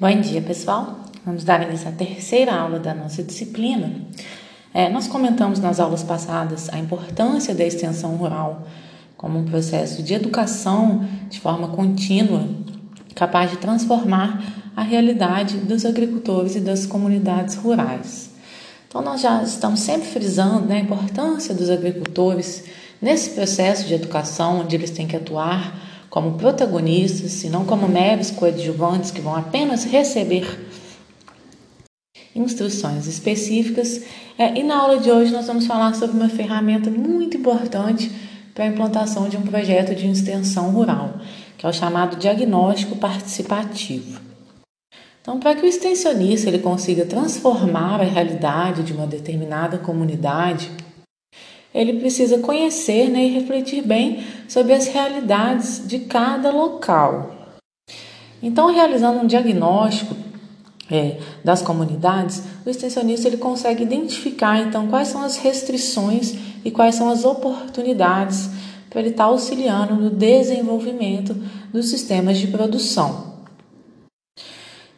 Bom dia, pessoal. Vamos dar início à terceira aula da nossa disciplina. É, nós comentamos nas aulas passadas a importância da extensão rural como um processo de educação de forma contínua, capaz de transformar a realidade dos agricultores e das comunidades rurais. Então, nós já estamos sempre frisando né, a importância dos agricultores nesse processo de educação, onde eles têm que atuar como protagonistas e não como meros coadjuvantes que vão apenas receber instruções específicas. É, e na aula de hoje nós vamos falar sobre uma ferramenta muito importante para a implantação de um projeto de extensão rural, que é o chamado diagnóstico participativo. Então, para que o extensionista ele consiga transformar a realidade de uma determinada comunidade, ele precisa conhecer né, e refletir bem sobre as realidades de cada local. Então, realizando um diagnóstico é, das comunidades, o extensionista ele consegue identificar então quais são as restrições e quais são as oportunidades para ele estar auxiliando no desenvolvimento dos sistemas de produção.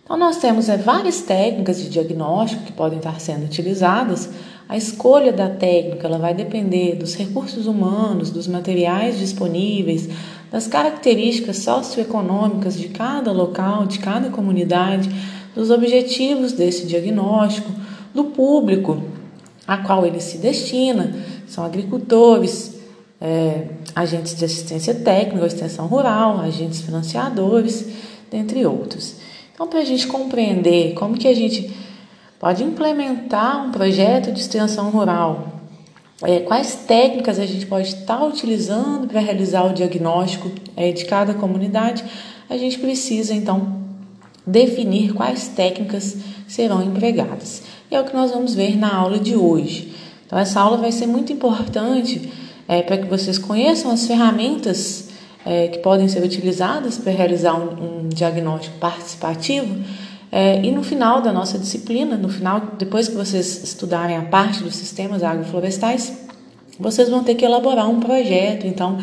Então, nós temos é, várias técnicas de diagnóstico que podem estar sendo utilizadas a escolha da técnica ela vai depender dos recursos humanos, dos materiais disponíveis, das características socioeconômicas de cada local, de cada comunidade, dos objetivos desse diagnóstico, do público a qual ele se destina, são agricultores, é, agentes de assistência técnica, extensão rural, agentes financiadores, dentre outros. Então, para a gente compreender como que a gente pode implementar um projeto de extensão rural. É, quais técnicas a gente pode estar utilizando para realizar o diagnóstico é, de cada comunidade? A gente precisa então definir quais técnicas serão empregadas. E é o que nós vamos ver na aula de hoje. Então, essa aula vai ser muito importante é, para que vocês conheçam as ferramentas é, que podem ser utilizadas para realizar um, um diagnóstico participativo é, e no final da nossa disciplina, no final, depois que vocês estudarem a parte dos sistemas agroflorestais, vocês vão ter que elaborar um projeto, então,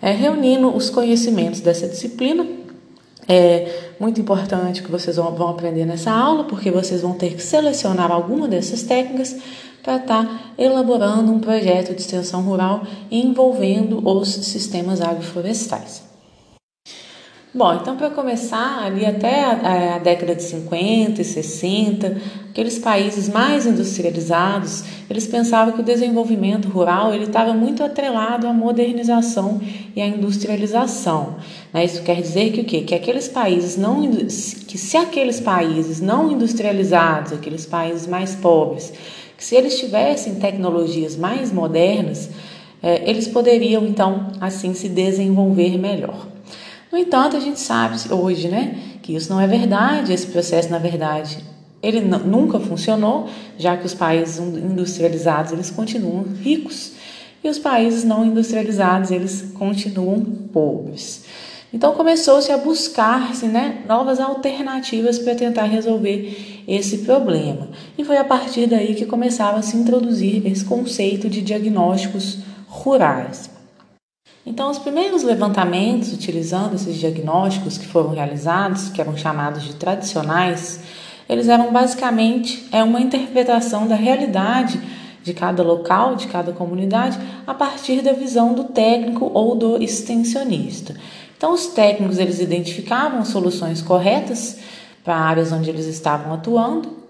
é, reunindo os conhecimentos dessa disciplina. É muito importante que vocês vão aprender nessa aula, porque vocês vão ter que selecionar alguma dessas técnicas para estar tá elaborando um projeto de extensão rural envolvendo os sistemas agroflorestais. Bom, então para começar, ali até a, a, década de 50 e 60, aqueles países mais industrializados, eles pensavam que o desenvolvimento rural ele estava muito atrelado à modernização e à industrialização. Né? Isso quer dizer que o quê? Que aqueles países não que se aqueles países não industrializados, aqueles países mais pobres, que se eles tivessem tecnologias mais modernas, eh, eles poderiam então assim se desenvolver melhor. No entanto, a gente sabe hoje, né, que isso não é verdade, esse processo, na verdade, ele nunca funcionou, já que os países industrializados, eles continuam ricos e os países não industrializados, eles continuam pobres. Então começou-se a buscar-se né, novas alternativas para tentar resolver esse problema. E foi a partir daí que começava a se introduzir esse conceito de diagnósticos rurais. Então, os primeiros levantamentos utilizando esses diagnósticos que foram realizados, que eram chamados de tradicionais, eles eram basicamente é uma interpretação da realidade de cada local, de cada comunidade, a partir da visão do técnico ou do extensionista. Então, os técnicos eles identificavam soluções corretas para áreas onde eles estavam atuando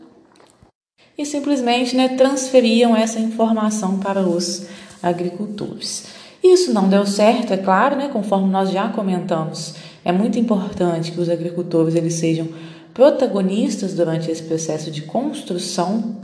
e simplesmente né, transferiam essa informação para os agricultores. Isso não deu certo, é claro, né? Conforme nós já comentamos, é muito importante que os agricultores eles sejam protagonistas durante esse processo de construção.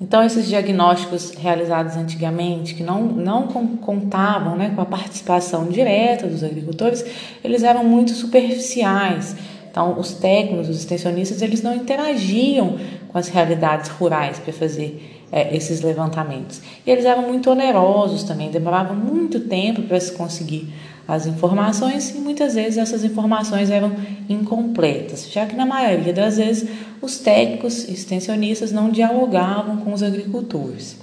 Então, esses diagnósticos realizados antigamente, que não, não contavam né, com a participação direta dos agricultores, eles eram muito superficiais. Então, os técnicos, os extensionistas, eles não interagiam com as realidades rurais para fazer é, esses levantamentos. E eles eram muito onerosos também, demorava muito tempo para se conseguir as informações e muitas vezes essas informações eram incompletas, já que na maioria das vezes os técnicos extensionistas não dialogavam com os agricultores.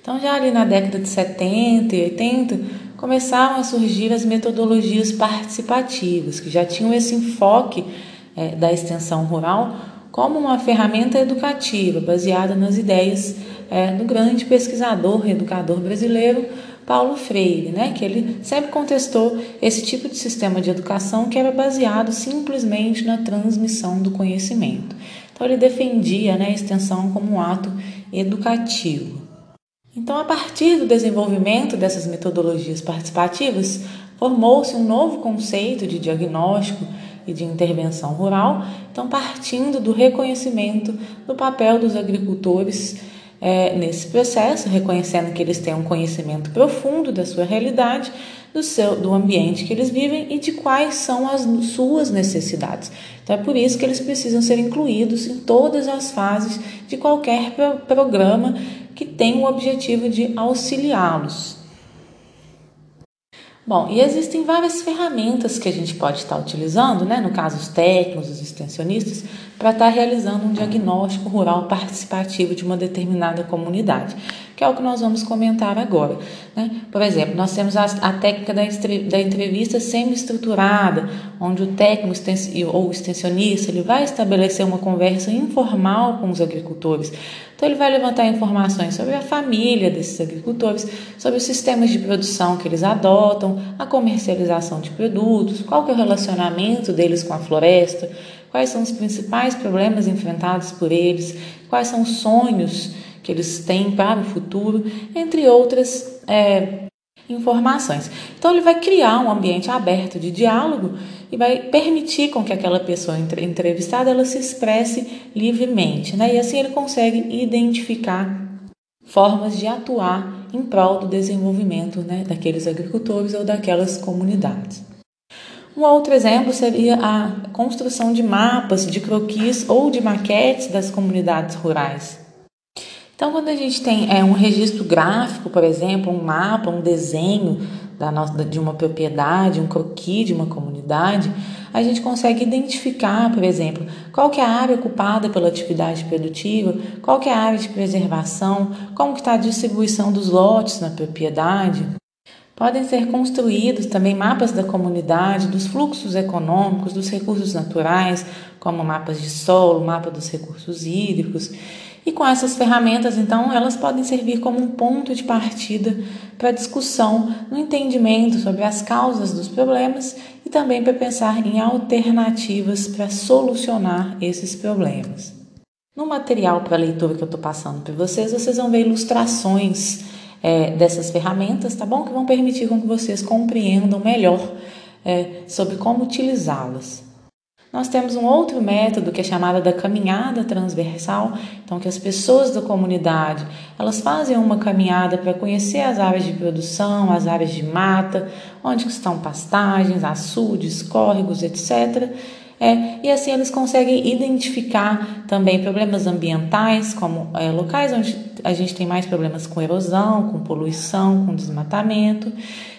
Então, já ali na década de 70 e 80, começaram a surgir as metodologias participativas, que já tinham esse enfoque é, da extensão rural como uma ferramenta educativa baseada nas ideias é, do grande pesquisador e educador brasileiro Paulo Freire, né, que ele sempre contestou esse tipo de sistema de educação que era baseado simplesmente na transmissão do conhecimento. Então ele defendia né, a extensão como um ato educativo. Então, a partir do desenvolvimento dessas metodologias participativas, formou-se um novo conceito de diagnóstico e de intervenção rural, então partindo do reconhecimento do papel dos agricultores é, nesse processo, reconhecendo que eles têm um conhecimento profundo da sua realidade, do, seu, do ambiente que eles vivem e de quais são as suas necessidades. Então é por isso que eles precisam ser incluídos em todas as fases de qualquer pro, programa que tenha o objetivo de auxiliá-los Bom, e existem várias ferramentas que a gente pode estar utilizando, né, no caso os técnicos, os extensionistas, para estar realizando um diagnóstico rural participativo de uma determinada comunidade, que é o que nós vamos comentar agora. Né? Por exemplo, nós temos a, a técnica da, da entrevista semi-estruturada, onde o técnico ou o extensionista ele vai estabelecer uma conversa informal com os agricultores então, ele vai levantar informações sobre a família desses agricultores, sobre os sistemas de produção que eles adotam, a comercialização de produtos, qual que é o relacionamento deles com a floresta, quais são os principais problemas enfrentados por eles, quais são os sonhos que eles têm para o futuro, entre outras é, informações. Então ele vai criar um ambiente aberto de diálogo e vai permitir com que aquela pessoa entrevistada ela se expresse livremente, né? E assim ele consegue identificar formas de atuar em prol do desenvolvimento né, daqueles agricultores ou daquelas comunidades. Um outro exemplo seria a construção de mapas, de croquis ou de maquetes das comunidades rurais. Então, quando a gente tem é, um registro gráfico, por exemplo, um mapa, um desenho da nossa, de uma propriedade, um croquis de uma comunidade, a gente consegue identificar, por exemplo, qual que é a área ocupada pela atividade produtiva, qual que é a área de preservação, como está a distribuição dos lotes na propriedade. Podem ser construídos também mapas da comunidade, dos fluxos econômicos, dos recursos naturais, como mapas de solo, mapa dos recursos hídricos. E com essas ferramentas, então, elas podem servir como um ponto de partida para discussão no entendimento sobre as causas dos problemas e também para pensar em alternativas para solucionar esses problemas. No material para leitura que eu estou passando para vocês, vocês vão ver ilustrações é, dessas ferramentas, tá bom? Que vão permitir com que vocês compreendam melhor é, sobre como utilizá-las. Nós temos um outro método que é chamado da caminhada transversal, então que as pessoas da comunidade, elas fazem uma caminhada para conhecer as áreas de produção, as áreas de mata, onde estão pastagens, açudes, córregos, etc. É, e assim eles conseguem identificar também problemas ambientais, como é, locais onde a gente tem mais problemas com erosão, com poluição, com desmatamento.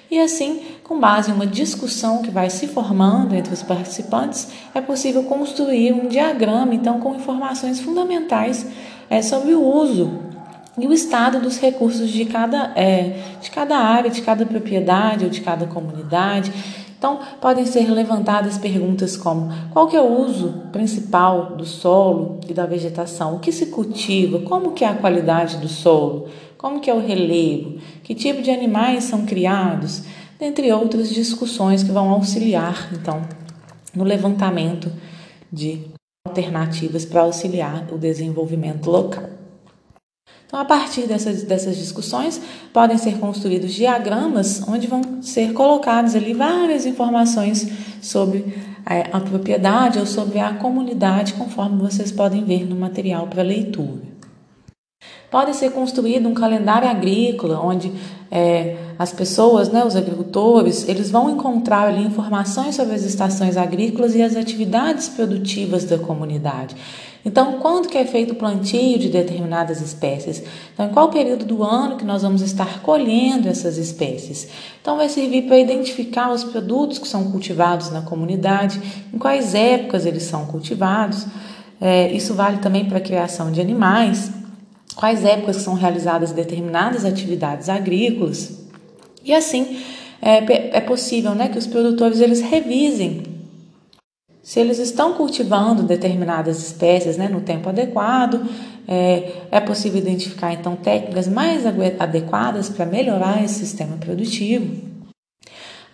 E assim, com base em uma discussão que vai se formando entre os participantes, é possível construir um diagrama, então, com informações fundamentais é, sobre o uso e o estado dos recursos de cada, é, de cada área, de cada propriedade ou de cada comunidade. Então, podem ser levantadas perguntas como: qual que é o uso principal do solo e da vegetação? O que se cultiva? Como que é a qualidade do solo? Como que é o relevo? Que tipo de animais são criados? Dentre outras discussões que vão auxiliar, então, no levantamento de alternativas para auxiliar o desenvolvimento local. Então, a partir dessas, dessas discussões, podem ser construídos diagramas onde vão ser colocadas ali várias informações sobre a, a propriedade ou sobre a comunidade, conforme vocês podem ver no material para leitura. Pode ser construído um calendário agrícola, onde é, as pessoas, né, os agricultores, eles vão encontrar ali informações sobre as estações agrícolas e as atividades produtivas da comunidade. Então, quando que é feito o plantio de determinadas espécies? Então, em qual período do ano que nós vamos estar colhendo essas espécies? Então, vai servir para identificar os produtos que são cultivados na comunidade, em quais épocas eles são cultivados. É, isso vale também para a criação de animais quais épocas são realizadas determinadas atividades agrícolas. E assim é, é possível né, que os produtores eles revisem se eles estão cultivando determinadas espécies né, no tempo adequado, é, é possível identificar então técnicas mais adequadas para melhorar esse sistema produtivo.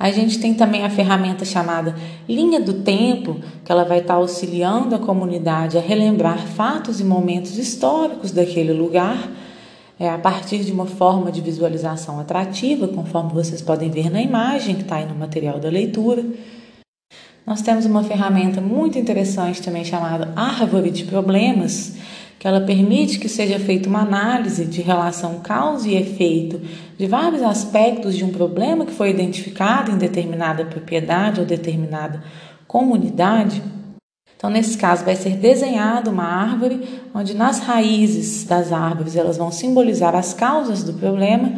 A gente tem também a ferramenta chamada linha do tempo, que ela vai estar auxiliando a comunidade a relembrar fatos e momentos históricos daquele lugar, é, a partir de uma forma de visualização atrativa, conforme vocês podem ver na imagem que está aí no material da leitura. Nós temos uma ferramenta muito interessante também chamada Árvore de Problemas, que ela permite que seja feita uma análise de relação causa e efeito de vários aspectos de um problema que foi identificado em determinada propriedade ou determinada comunidade. Então, nesse caso, vai ser desenhada uma árvore onde nas raízes das árvores elas vão simbolizar as causas do problema,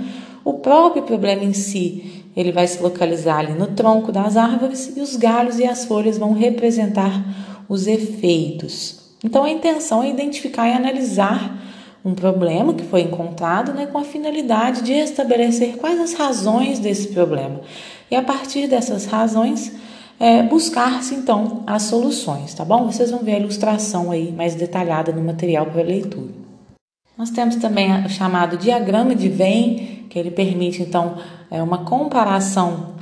o próprio problema em si ele vai se localizar ali no tronco das árvores e os galhos e as folhas vão representar os efeitos. Então a intenção é identificar e analisar um problema que foi encontrado né, com a finalidade de estabelecer quais as razões desse problema. E a partir dessas razões, é, buscar-se então as soluções, tá bom? Vocês vão ver a ilustração aí mais detalhada no material para leitura. Nós temos também o chamado diagrama de Venn, que ele permite então é, uma comparação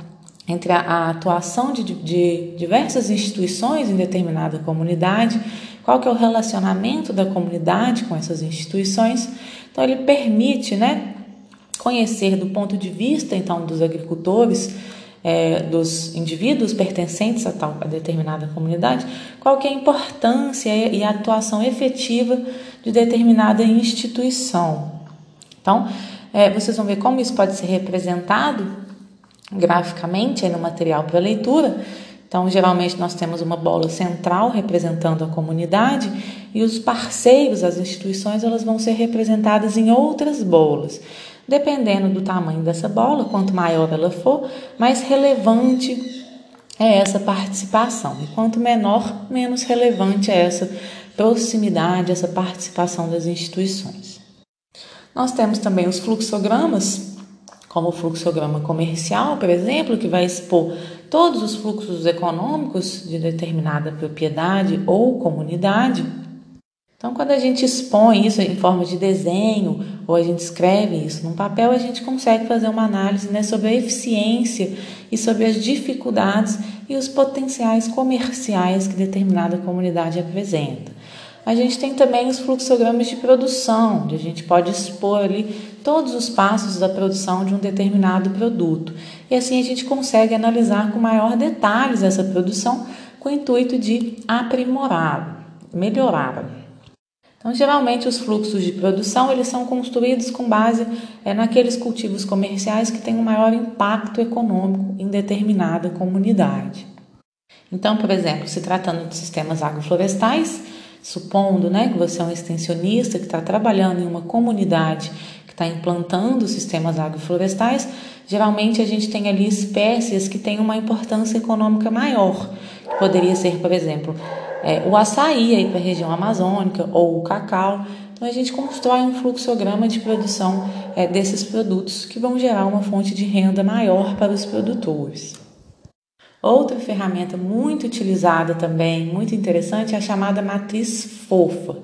entre a, a atuação de, de, diversas instituições em determinada comunidade, qual que é o relacionamento da comunidade com essas instituições. Então ele permite, né, conhecer do ponto de vista então dos agricultores, é, dos indivíduos pertencentes a tal a determinada comunidade, qual que é a importância e a atuação efetiva de determinada instituição. Então, é, vocês vão ver como isso pode ser representado graficamente no material para leitura. Então, geralmente nós temos uma bola central representando a comunidade e os parceiros, as instituições, elas vão ser representadas em outras bolas. Dependendo do tamanho dessa bola, quanto maior ela for, mais relevante é essa participação. E quanto menor, menos relevante é essa proximidade, essa participação das instituições. Nós temos também os fluxogramas, como o fluxograma comercial, por exemplo, que vai expor todos os fluxos econômicos de determinada propriedade ou comunidade. Então, quando a gente expõe isso em forma de desenho ou a gente escreve isso num papel, a gente consegue fazer uma análise né, sobre a eficiência e sobre as dificuldades e os potenciais comerciais que determinada comunidade apresenta. A gente tem também os fluxogramas de produção, onde a gente pode expor ali todos os passos da produção de um determinado produto. E assim a gente consegue analisar com maior detalhes essa produção com o intuito de aprimorar, melhorar. Então, geralmente os fluxos de produção eles são construídos com base é, naqueles cultivos comerciais que têm um maior impacto econômico em determinada comunidade. Então, por exemplo, se tratando de sistemas agroflorestais, supondo né, que você é um extensionista que está trabalhando em uma comunidade que está implantando sistemas agroflorestais, geralmente a gente tem ali espécies que têm uma importância econômica maior, que poderia ser, por exemplo, é, o açaí para a região amazônica ou o cacau. Então a gente constrói um fluxograma de produção é, desses produtos que vão gerar uma fonte de renda maior para os produtores. Outra ferramenta muito utilizada também, muito interessante, é a chamada matriz FOFA.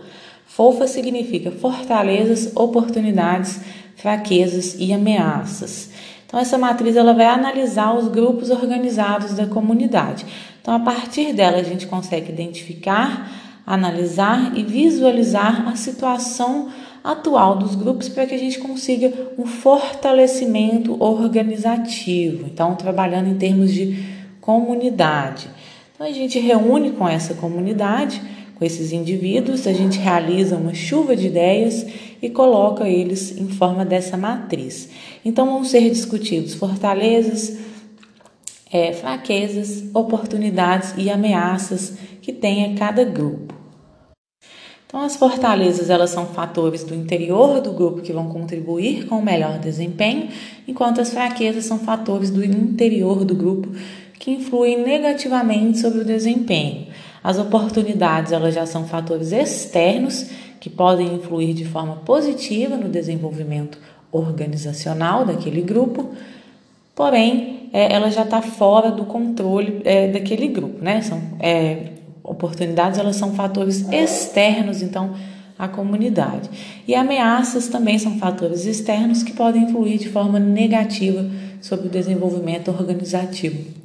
FOFA significa fortalezas, oportunidades, fraquezas e ameaças. Então essa matriz ela vai analisar os grupos organizados da comunidade. Então a partir dela a gente consegue identificar, analisar e visualizar a situação atual dos grupos para que a gente consiga um fortalecimento organizativo. Então trabalhando em termos de comunidade. Então a gente reúne com essa comunidade, com esses indivíduos, a gente realiza uma chuva de ideias e coloca eles em forma dessa matriz. Então vão ser discutidos fortalezas, é, fraquezas, oportunidades e ameaças que tem a cada grupo. Então, as fortalezas elas são fatores do interior do grupo que vão contribuir com o melhor desempenho, enquanto as fraquezas são fatores do interior do grupo que influem negativamente sobre o desempenho. As oportunidades elas já são fatores externos que podem influir de forma positiva no desenvolvimento organizacional daquele grupo, porém é, ela já está fora do controle é, daquele grupo, né? São é, oportunidades elas são fatores externos, então, à comunidade. E ameaças também são fatores externos que podem influir de forma negativa sobre o desenvolvimento organizativo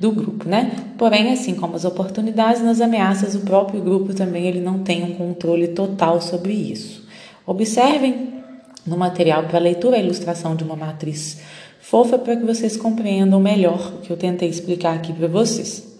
do grupo, né? Porém, assim como as oportunidades, nas ameaças, o próprio grupo também ele não tem um controle total sobre isso. Observem no material para leitura a ilustração de uma matriz fofa para que vocês compreendam melhor o que eu tentei explicar aqui para vocês.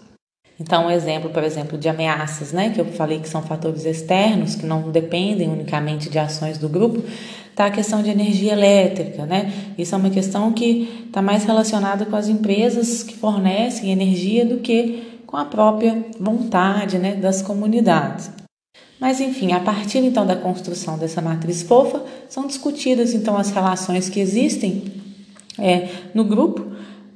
Então, um exemplo, por exemplo, de ameaças, né, que eu falei que são fatores externos, que não dependem unicamente de ações do grupo, está a questão de energia elétrica, né? Isso é uma questão que está mais relacionada com as empresas que fornecem energia do que com a própria vontade, né, das comunidades. Mas enfim, a partir então da construção dessa matriz fofa, são discutidas então as relações que existem é, no grupo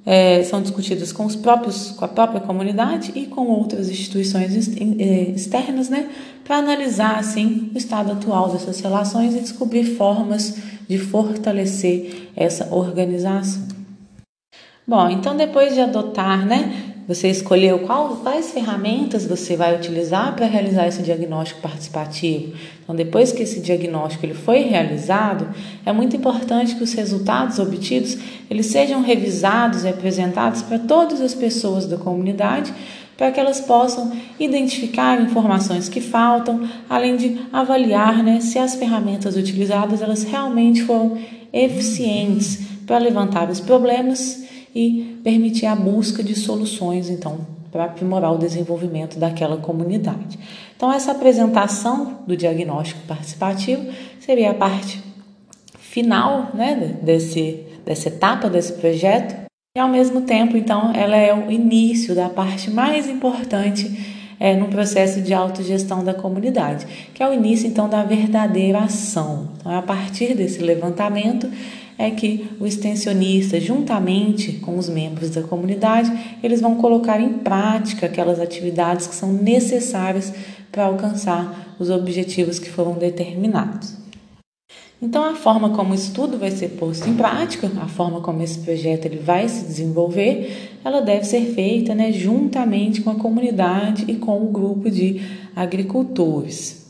é, são discutidas com os próprios, com a própria comunidade e com outras instituições é, externas, né, para analisar assim o estado atual dessas relações e descobrir formas de fortalecer essa organização. Bom, então depois de adotar, né, você escolheu qual, quais ferramentas você vai utilizar para realizar esse diagnóstico participativo. Então, depois que esse diagnóstico ele foi realizado, é muito importante que os resultados obtidos eles sejam revisados e apresentados para todas as pessoas da comunidade para que elas possam identificar informações que faltam, além de avaliar né, se as ferramentas utilizadas elas realmente foram eficientes para levantar os problemas e permitir a busca de soluções, então, para aprimorar o desenvolvimento daquela comunidade. Então, essa apresentação do diagnóstico participativo seria a parte final né, desse, dessa etapa desse projeto, e ao mesmo tempo, então, ela é o início da parte mais importante é, no processo de autogestão da comunidade, que é o início, então, da verdadeira ação. Então, é a partir desse levantamento é que o extensionista, juntamente com os membros da comunidade, eles vão colocar em prática aquelas atividades que são necessárias para alcançar os objetivos que foram determinados. Então, a forma como o estudo vai ser posto em prática, a forma como esse projeto ele vai se desenvolver, ela deve ser feita né, juntamente com a comunidade e com o grupo de agricultores.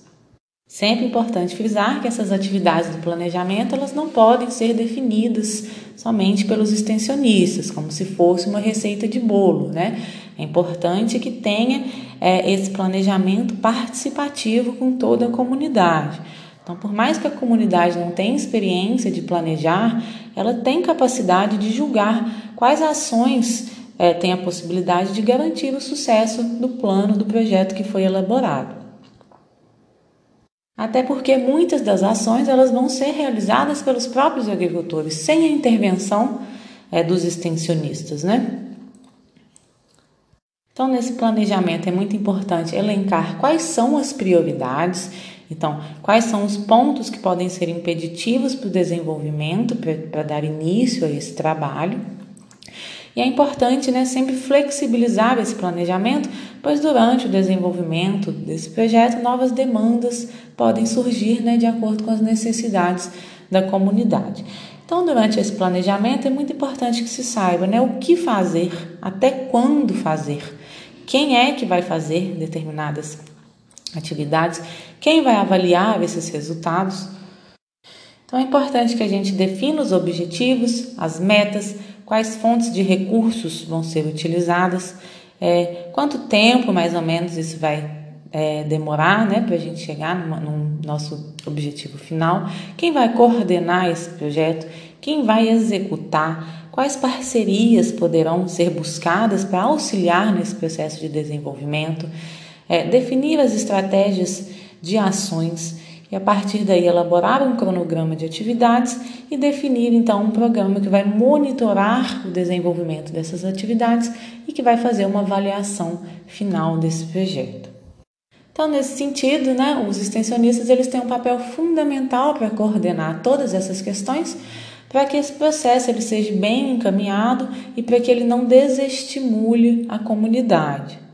Sempre importante frisar que essas atividades do planejamento elas não podem ser definidas somente pelos extensionistas, como se fosse uma receita de bolo, né? É importante que tenha é, esse planejamento participativo com toda a comunidade. Então, por mais que a comunidade não tenha experiência de planejar, ela tem capacidade de julgar quais ações é, a possibilidade de garantir o sucesso do plano do projeto que foi elaborado. Até porque muitas das ações elas vão ser realizadas pelos próprios agricultores, sem a intervenção é, dos extensionistas, né? Então, nesse planejamento é muito importante elencar quais são as prioridades, então, quais são os pontos que podem ser impeditivos para o desenvolvimento, para dar início a esse trabalho. E é importante né, sempre flexibilizar esse planejamento, pois durante o desenvolvimento desse projeto, novas demandas podem surgir né, de acordo com as necessidades da comunidade. Então, durante esse planejamento, é muito importante que se saiba né, o que fazer, até quando fazer, quem é que vai fazer determinadas atividades, quem vai avaliar esses resultados. Então, é importante que a gente defina os objetivos, as metas, quais fontes de recursos vão ser utilizadas, é, quanto tempo mais ou menos isso vai é, demorar né, para a gente chegar no, no nosso objetivo final, quem vai coordenar esse projeto, quem vai executar, quais parcerias poderão ser buscadas para auxiliar nesse processo de desenvolvimento, é, definir as estratégias de ações e a partir daí elaborar um cronograma de atividades e definir então um programa que vai monitorar o desenvolvimento dessas atividades e que vai fazer uma avaliação final desse projeto. Então, nesse sentido, né, os extensionistas eles têm um papel fundamental para coordenar todas essas questões para que esse processo ele seja bem encaminhado e para que ele não desestimule a comunidade.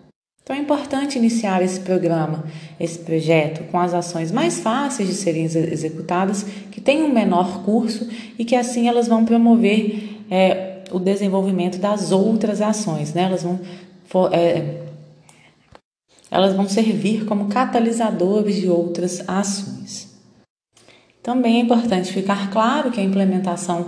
Então é importante iniciar esse programa, esse projeto, com as ações mais fáceis de serem executadas, que têm um menor curso e que assim elas vão promover é, o desenvolvimento das outras ações, né? Elas vão for, é, elas vão servir como catalisadores de outras ações. Também é importante ficar claro que a implementação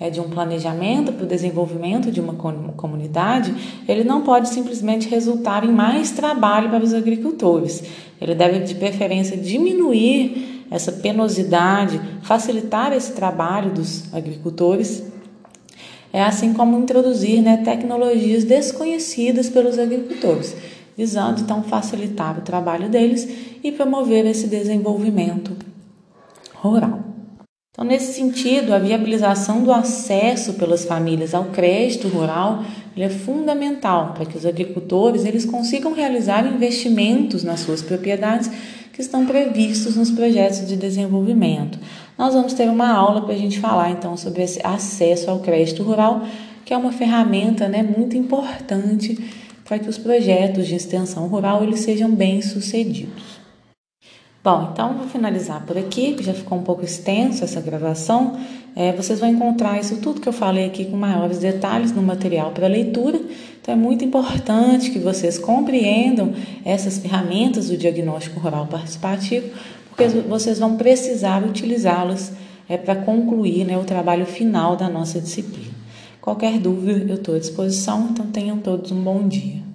é, de um planejamento para o desenvolvimento de uma comunidade, ele não pode simplesmente resultar em mais trabalho para os agricultores. Ele deve, de preferência, diminuir essa penosidade, facilitar esse trabalho dos agricultores é assim como introduzir né, tecnologias desconhecidas pelos agricultores, visando então facilitar o trabalho deles e promover esse desenvolvimento rural. Então, nesse sentido, a viabilização do acesso pelas famílias ao crédito rural é fundamental para que os agricultores eles consigam realizar investimentos nas suas propriedades que estão previstos nos projetos de desenvolvimento. Nós vamos ter uma aula para a gente falar então sobre esse acesso ao crédito rural, que é uma ferramenta né, muito importante para que os projetos de extensão rural eles sejam bem sucedidos. Bom, então vou finalizar por aqui, que já ficou um pouco extenso essa gravação. É, vocês vão encontrar isso tudo que eu falei aqui com maiores detalhes no material para leitura. Então é muito importante que vocês compreendam essas ferramentas do diagnóstico rural participativo, porque vocês vão precisar utilizá-las é, para concluir né, o trabalho final da nossa disciplina. Qualquer dúvida, eu estou à disposição, então tenham todos um bom dia.